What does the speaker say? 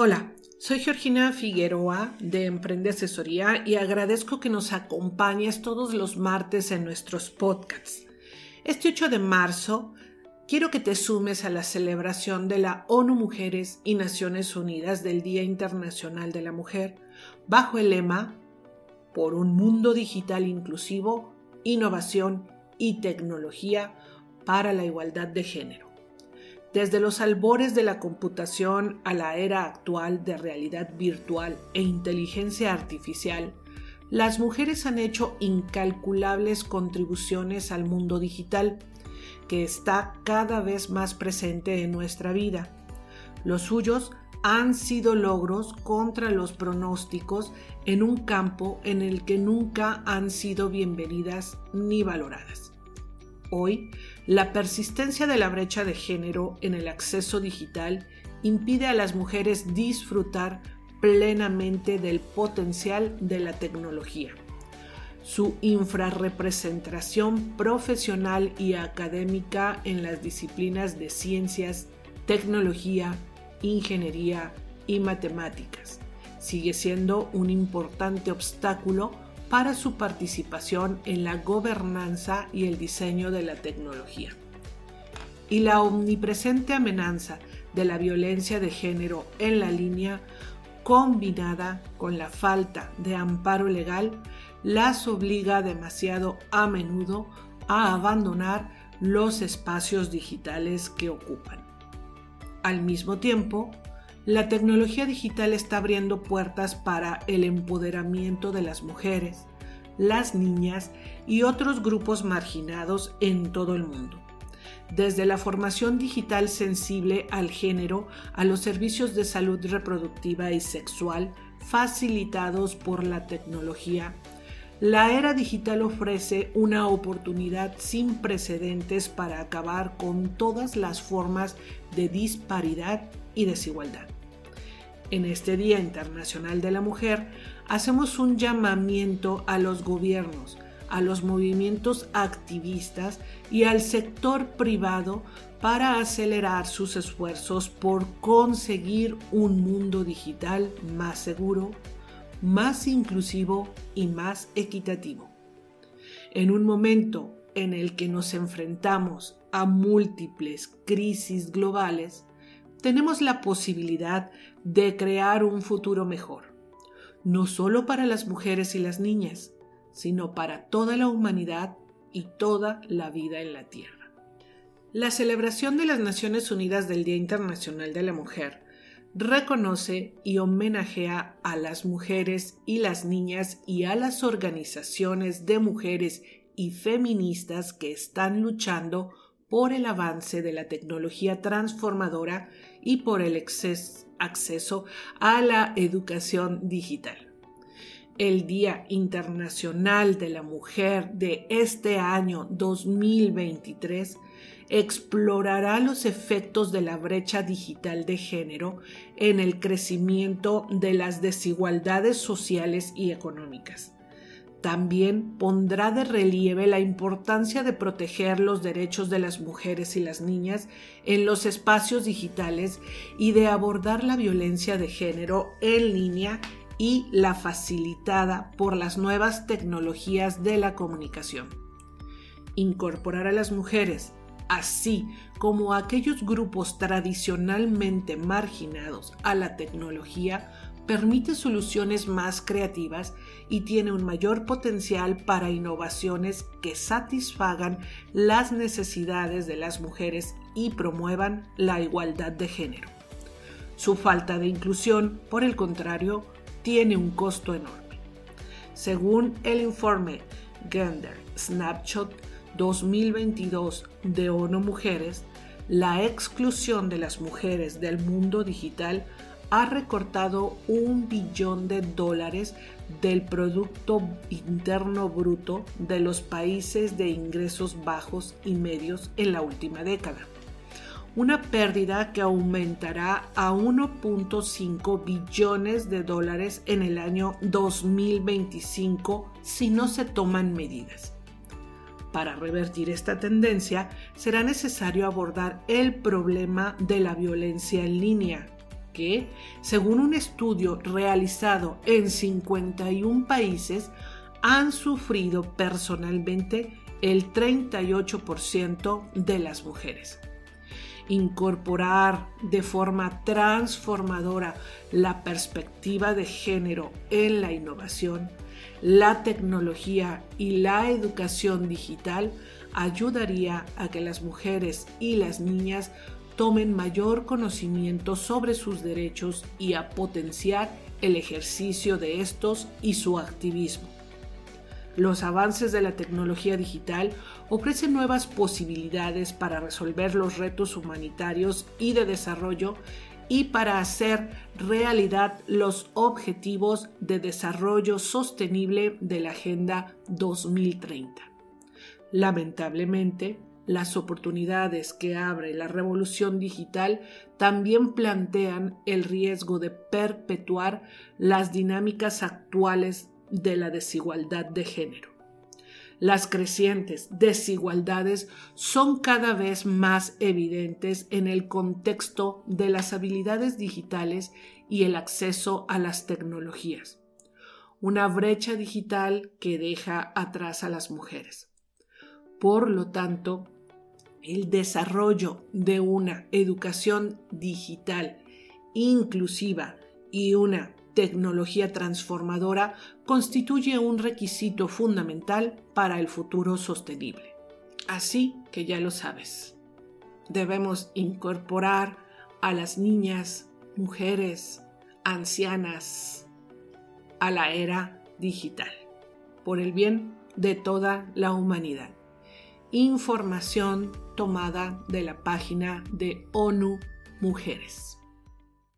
Hola, soy Georgina Figueroa de Emprende Asesoría y agradezco que nos acompañes todos los martes en nuestros podcasts. Este 8 de marzo quiero que te sumes a la celebración de la ONU Mujeres y Naciones Unidas del Día Internacional de la Mujer bajo el lema Por un mundo digital inclusivo, innovación y tecnología para la igualdad de género. Desde los albores de la computación a la era actual de realidad virtual e inteligencia artificial, las mujeres han hecho incalculables contribuciones al mundo digital, que está cada vez más presente en nuestra vida. Los suyos han sido logros contra los pronósticos en un campo en el que nunca han sido bienvenidas ni valoradas. Hoy, la persistencia de la brecha de género en el acceso digital impide a las mujeres disfrutar plenamente del potencial de la tecnología. Su infrarrepresentación profesional y académica en las disciplinas de ciencias, tecnología, ingeniería y matemáticas sigue siendo un importante obstáculo para su participación en la gobernanza y el diseño de la tecnología. Y la omnipresente amenaza de la violencia de género en la línea, combinada con la falta de amparo legal, las obliga demasiado a menudo a abandonar los espacios digitales que ocupan. Al mismo tiempo, la tecnología digital está abriendo puertas para el empoderamiento de las mujeres, las niñas y otros grupos marginados en todo el mundo. Desde la formación digital sensible al género a los servicios de salud reproductiva y sexual facilitados por la tecnología, la era digital ofrece una oportunidad sin precedentes para acabar con todas las formas de disparidad y desigualdad. En este Día Internacional de la Mujer hacemos un llamamiento a los gobiernos, a los movimientos activistas y al sector privado para acelerar sus esfuerzos por conseguir un mundo digital más seguro, más inclusivo y más equitativo. En un momento en el que nos enfrentamos a múltiples crisis globales, tenemos la posibilidad de crear un futuro mejor, no solo para las mujeres y las niñas, sino para toda la humanidad y toda la vida en la Tierra. La celebración de las Naciones Unidas del Día Internacional de la Mujer reconoce y homenajea a las mujeres y las niñas y a las organizaciones de mujeres y feministas que están luchando por el avance de la tecnología transformadora y por el acceso a la educación digital. El Día Internacional de la Mujer de este año 2023 explorará los efectos de la brecha digital de género en el crecimiento de las desigualdades sociales y económicas también pondrá de relieve la importancia de proteger los derechos de las mujeres y las niñas en los espacios digitales y de abordar la violencia de género en línea y la facilitada por las nuevas tecnologías de la comunicación. Incorporar a las mujeres, así como a aquellos grupos tradicionalmente marginados a la tecnología, permite soluciones más creativas y tiene un mayor potencial para innovaciones que satisfagan las necesidades de las mujeres y promuevan la igualdad de género. Su falta de inclusión, por el contrario, tiene un costo enorme. Según el informe Gender Snapshot 2022 de ONU Mujeres, la exclusión de las mujeres del mundo digital ha recortado un billón de dólares del Producto Interno Bruto de los países de ingresos bajos y medios en la última década. Una pérdida que aumentará a 1.5 billones de dólares en el año 2025 si no se toman medidas. Para revertir esta tendencia será necesario abordar el problema de la violencia en línea que, según un estudio realizado en 51 países, han sufrido personalmente el 38% de las mujeres. Incorporar de forma transformadora la perspectiva de género en la innovación, la tecnología y la educación digital ayudaría a que las mujeres y las niñas tomen mayor conocimiento sobre sus derechos y a potenciar el ejercicio de estos y su activismo. Los avances de la tecnología digital ofrecen nuevas posibilidades para resolver los retos humanitarios y de desarrollo y para hacer realidad los objetivos de desarrollo sostenible de la Agenda 2030. Lamentablemente, las oportunidades que abre la revolución digital también plantean el riesgo de perpetuar las dinámicas actuales de la desigualdad de género. Las crecientes desigualdades son cada vez más evidentes en el contexto de las habilidades digitales y el acceso a las tecnologías. Una brecha digital que deja atrás a las mujeres. Por lo tanto, el desarrollo de una educación digital inclusiva y una tecnología transformadora constituye un requisito fundamental para el futuro sostenible. Así que ya lo sabes, debemos incorporar a las niñas, mujeres, ancianas a la era digital, por el bien de toda la humanidad. Información tomada de la página de ONU Mujeres.